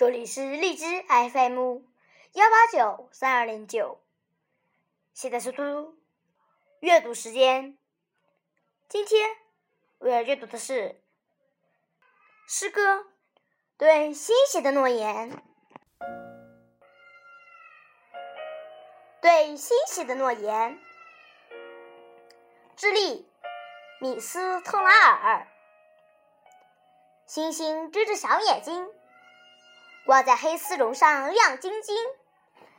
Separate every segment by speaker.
Speaker 1: 这里是荔枝 FM 幺八九三二零九，现在是嘟嘟阅读时间。今天我要阅读的是诗歌《对星星的诺言》。对星星的诺言，智利米斯特拉尔。星星睁着小眼睛，挂在黑丝绒上亮晶晶。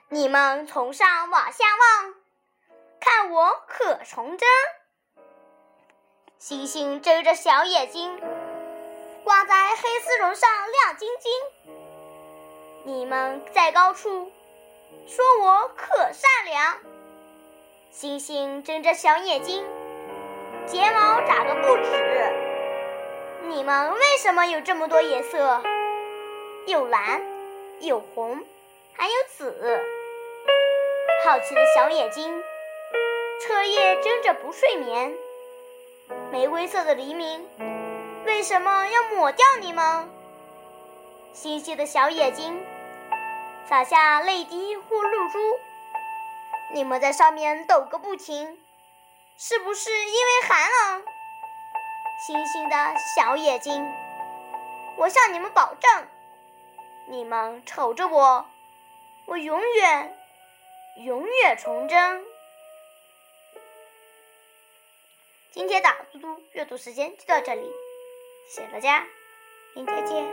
Speaker 1: 你们从上往下望，看我可童真。星星睁着小眼睛，挂在黑丝绒上亮晶晶。你们在高处。说我可善良，星星睁着小眼睛，睫毛眨个不止。你们为什么有这么多颜色？有蓝，有红，还有紫。好奇的小眼睛，彻夜睁着不睡眠。玫瑰色的黎明，为什么要抹掉你们？星星的小眼睛。洒下泪滴或露珠，你们在上面抖个不停，是不是因为寒冷？星星的小眼睛，我向你们保证，你们瞅着我我永远永远成真今天的嘟嘟阅读时间就到这里谢谢大家明天见。